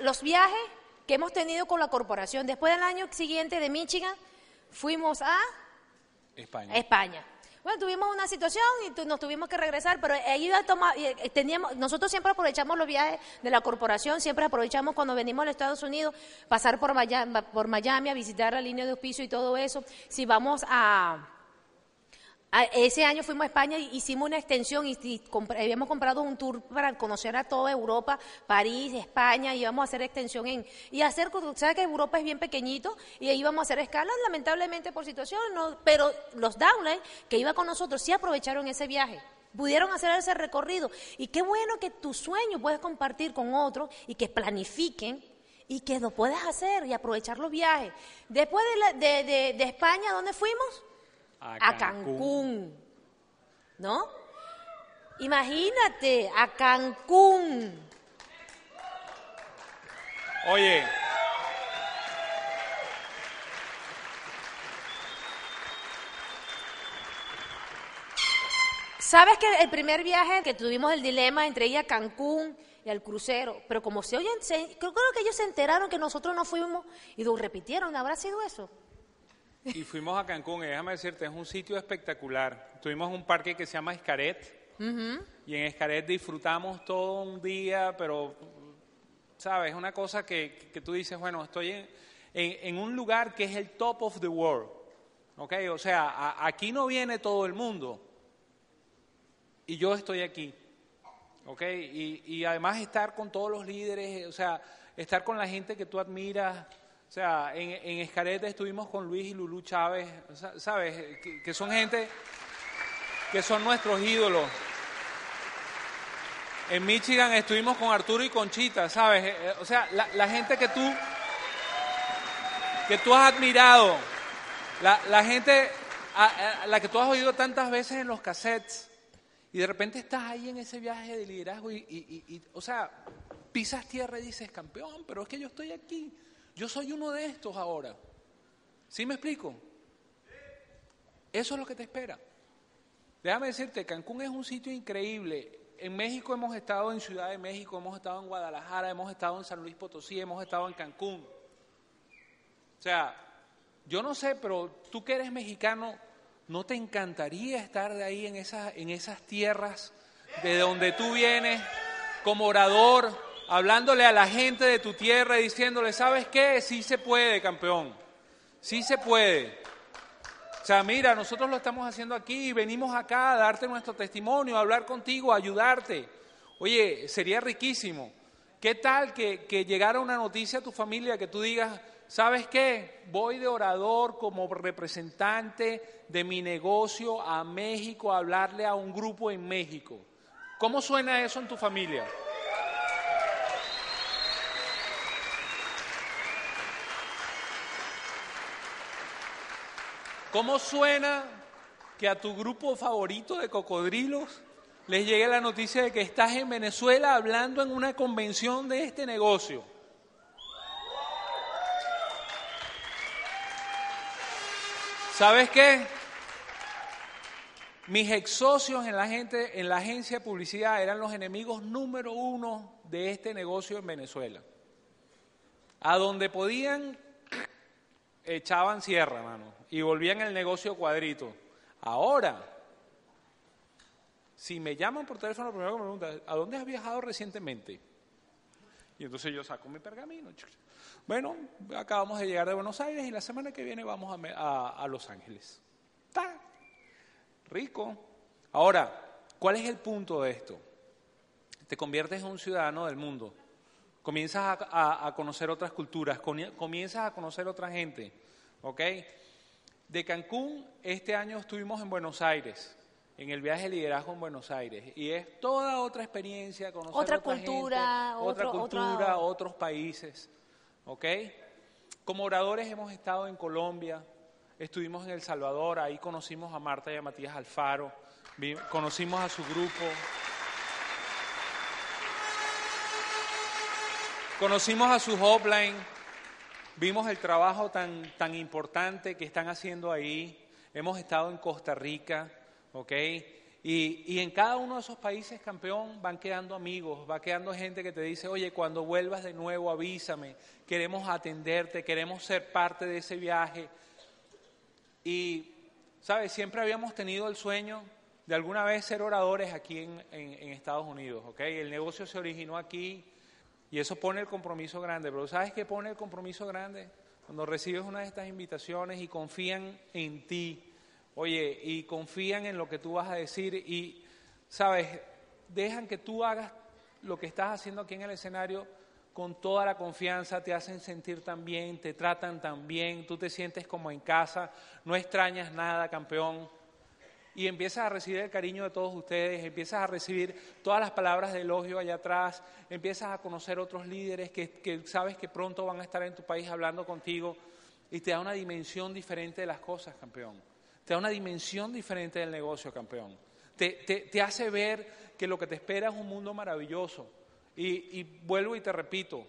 los viajes que hemos tenido con la corporación. Después del año siguiente de Michigan, fuimos a España. España. Bueno, tuvimos una situación y nos tuvimos que regresar, pero ahí iba a tomar- eh, eh, teníamos, nosotros siempre aprovechamos los viajes de la corporación, siempre aprovechamos cuando venimos a los Estados Unidos, pasar por Miami, por Miami a visitar la línea de auspicio y todo eso. Si vamos a- ese año fuimos a España y hicimos una extensión y, habíamos comprado un tour para conocer a toda Europa, París, España, y íbamos a hacer extensión en... Y hacer, ¿sabes que Europa es bien pequeñito? Y ahí íbamos a hacer escalas, lamentablemente por situación, no, pero los downline que iban con nosotros sí aprovecharon ese viaje. Pudieron hacer ese recorrido. Y qué bueno que tu sueño puedes compartir con otros y que planifiquen y que lo puedas hacer y aprovechar los viajes. Después de, la- de España, ¿dónde fuimos? A Cancún. ¿No? Imagínate, a Cancún. Oye, ¿Sabes que el primer viaje que tuvimos el dilema entre ir a Cancún y al crucero? Pero como se oyen, se- creo, creo que ellos se enteraron que nosotros no fuimos y lo repitieron. ¿Habrá sido eso? Y fuimos a Cancún y déjame decirte, es un sitio espectacular. Tuvimos un parque que se llama Escaret y en Escaret disfrutamos todo un día, pero, ¿sabes? Es una cosa que, que tú dices, bueno, estoy en, en- en un lugar que es el top of the world, ¿ok? O sea, a- aquí no viene todo el mundo y yo estoy aquí. ¿ok? Y, y además estar con todos los líderes, o sea, estar con la gente que tú admiras. O sea, en, en estuvimos con Luis y Lulú Chávez, sa- ¿sabes? Que, son gente que son nuestros ídolos. En Michigan estuvimos con Arturo y Conchita, ¿sabes? Eh, eh, O sea, la, gente que tú, que tú has admirado, la, gente a, la que tú has oído tantas veces en los cassettes, y de repente estás ahí en ese viaje de liderazgo y, o sea, pisas tierra y dices, campeón, pero es que yo estoy aquí, yo soy uno de estos ahora. ¿Sí me explico? Eso es lo que te espera. Déjame decirte, Cancún es un sitio increíble. En México hemos estado en Ciudad de México, hemos estado en Guadalajara, hemos estado en San Luis Potosí, hemos estado en Cancún. O sea, yo no sé, pero tú que eres mexicano, ¿no te encantaría estar de ahí en esas, en esas tierras de donde tú vienes como orador, hablándole a la gente de tu tierra y diciéndole, ¿sabes qué? Sí se puede, campeón. Sí se puede. O sea, mira, nosotros lo estamos haciendo aquí venimos acá a darte nuestro testimonio, a hablar contigo, a ayudarte. Oye, sería riquísimo. ¿Qué tal que, que llegara una noticia a tu familia que tú digas, ¿sabes qué? Voy de orador como representante de mi negocio a México a hablarle a un grupo en México. ¿Cómo suena eso en tu familia? ¿Cómo suena que a tu grupo favorito de cocodrilos les llegue la noticia de que estás en Venezuela hablando en una convención de este negocio? ¿Sabes qué? Mis ex socios en la, en la agencia de publicidad eran los enemigos número uno de este negocio en Venezuela. A donde podían, echaban sierra, mano, y volvían el negocio cuadrito. Ahora, si me llaman por teléfono, lo primero que me preguntan, ¿a dónde has viajado recientemente? Y entonces yo saco mi pergamino. Bueno, acabamos de llegar de Buenos Aires y la semana que viene vamos a, a- Los Ángeles. Está rico. Ahora, ¿cuál es el punto de esto? Te conviertes en un ciudadano del mundo. Comienzas a, a- a conocer otras culturas, comi- comienzas a conocer otra gente. ¿Ok? De Cancún, este año estuvimos en Buenos Aires, en el viaje de liderazgo en Buenos Aires. Y es toda otra experiencia, conocer Otra otra cultura, gente, otra cultura, otros países. ¿Ok? Como oradores hemos estado en Colombia, estuvimos en El Salvador, ahí conocimos a Marta y a Matías Alfaro, conocimos a su grupo. Conocimos a su hotline, vimos el trabajo tan, tan importante que están haciendo ahí. Hemos estado en Costa Rica, ¿ok? Y, y, en cada uno de esos países, campeón, van quedando amigos, va quedando gente que te dice, oye, cuando vuelvas de nuevo avísame, queremos atenderte, queremos ser parte de ese viaje. Y, ¿sabes? Siempre habíamos tenido el sueño de alguna vez ser oradores aquí en, en, en Estados Unidos, ¿ok? El negocio se originó aquí y eso pone el compromiso grande, pero ¿sabes qué pone el compromiso grande? Cuando recibes una de estas invitaciones y confían en ti, oye, y confían en lo que tú vas a decir y, sabes, dejan que tú hagas lo que estás haciendo aquí en el escenario con toda la confianza, te hacen sentir tan bien, te tratan tan bien, tú te sientes como en casa, no extrañas nada, campeón y empiezas a recibir el cariño de todos ustedes, empiezas a recibir todas las palabras de elogio allá atrás, empiezas a conocer otros líderes que, sabes que pronto van a estar en tu país hablando contigo y te da una dimensión diferente de las cosas, campeón. Te da una dimensión diferente del negocio, campeón. Te, te, te hace ver que lo que te espera es un mundo maravilloso. Y vuelvo y te repito,